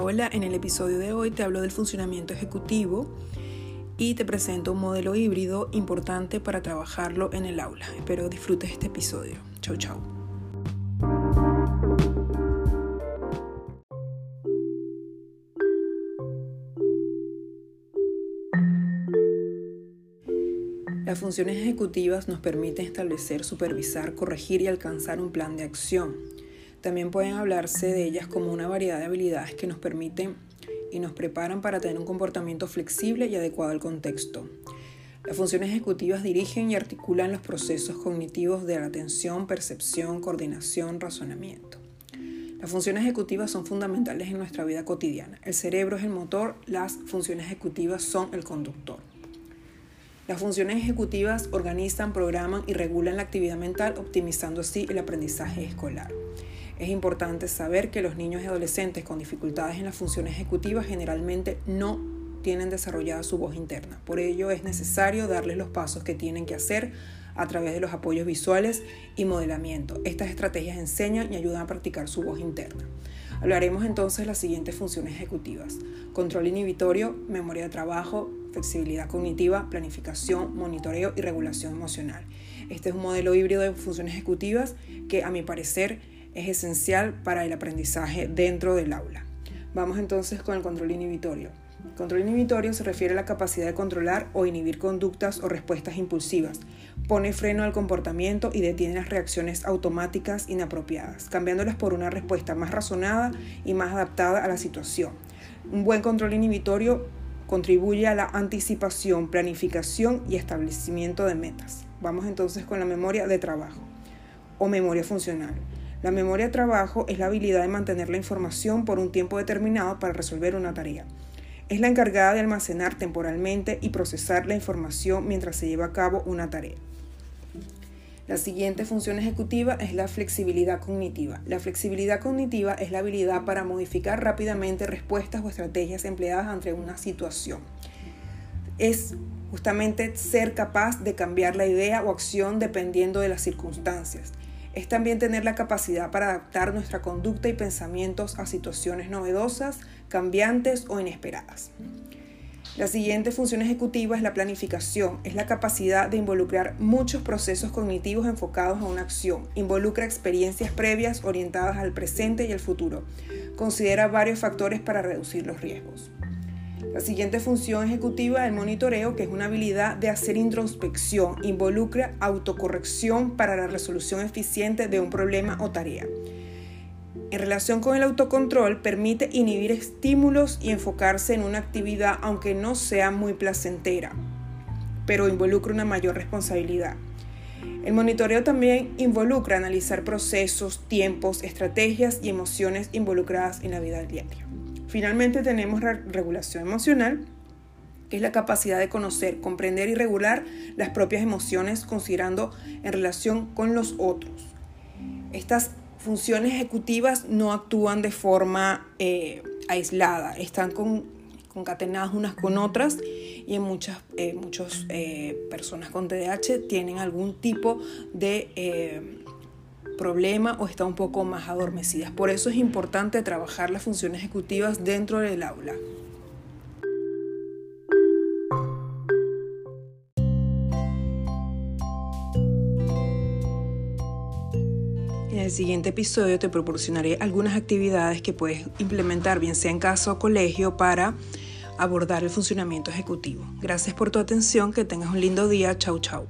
Hola, en el episodio de hoy te hablo del funcionamiento ejecutivo y te presento un modelo híbrido importante para trabajarlo en el aula. Espero disfrutes este episodio. Chau, chau. Las funciones ejecutivas nos permiten establecer, supervisar, corregir y alcanzar un plan de acción. También pueden hablarse de ellas como una variedad de habilidades que nos permiten y nos preparan para tener un comportamiento flexible y adecuado al contexto. Las funciones ejecutivas dirigen y articulan los procesos cognitivos de la atención, percepción, coordinación, razonamiento. Las funciones ejecutivas son fundamentales en nuestra vida cotidiana. El cerebro es el motor, las funciones ejecutivas son el conductor. Las funciones ejecutivas organizan, programan y regulan la actividad mental, optimizando así el aprendizaje escolar. Es importante saber que los niños y adolescentes con dificultades en las funciones ejecutivas generalmente no tienen desarrollada su voz interna. Por ello es necesario darles los pasos que tienen que hacer a través de los apoyos visuales y modelamiento. Estas estrategias enseñan y ayudan a practicar su voz interna. Hablaremos entonces de las siguientes funciones ejecutivas. Control inhibitorio, memoria de trabajo, flexibilidad cognitiva, planificación, monitoreo y regulación emocional. Este es un modelo híbrido de funciones ejecutivas que a mi parecer es esencial para el aprendizaje dentro del aula. Vamos entonces con el control inhibitorio. El control inhibitorio se refiere a la capacidad de controlar o inhibir conductas o respuestas impulsivas. Pone freno al comportamiento y detiene las reacciones automáticas inapropiadas, cambiándolas por una respuesta más razonada y más adaptada a la situación. Un buen control inhibitorio contribuye a la anticipación, planificación y establecimiento de metas. Vamos entonces con la memoria de trabajo o memoria funcional. La memoria de trabajo es la habilidad de mantener la información por un tiempo determinado para resolver una tarea. Es la encargada de almacenar temporalmente y procesar la información mientras se lleva a cabo una tarea. La siguiente función ejecutiva es la flexibilidad cognitiva. La flexibilidad cognitiva es la habilidad para modificar rápidamente respuestas o estrategias empleadas ante una situación. Es justamente ser capaz de cambiar la idea o acción dependiendo de las circunstancias. Es también tener la capacidad para adaptar nuestra conducta y pensamientos a situaciones novedosas, cambiantes o inesperadas. La siguiente función ejecutiva es la planificación. Es la capacidad de involucrar muchos procesos cognitivos enfocados a una acción. Involucra experiencias previas orientadas al presente y al futuro. Considera varios factores para reducir los riesgos. La siguiente función ejecutiva es el monitoreo, que es una habilidad de hacer introspección. Involucra autocorrección para la resolución eficiente de un problema o tarea. En relación con el autocontrol, permite inhibir estímulos y enfocarse en una actividad aunque no sea muy placentera, pero involucra una mayor responsabilidad. El monitoreo también involucra analizar procesos, tiempos, estrategias y emociones involucradas en la vida diaria. Finalmente tenemos regulación emocional, que es la capacidad de conocer, comprender y regular las propias emociones considerando en relación con los otros. Estas funciones ejecutivas no actúan de forma eh, aislada, están concatenadas unas con otras y en muchas eh, eh, personas con TDAH tienen algún tipo de problema o están un poco más adormecidas. Por eso es importante trabajar las funciones ejecutivas dentro del aula. En el siguiente episodio te proporcionaré algunas actividades que puedes implementar, bien sea en casa o colegio, para abordar el funcionamiento ejecutivo. Gracias por tu atención, que tengas un lindo día. Chau, chau.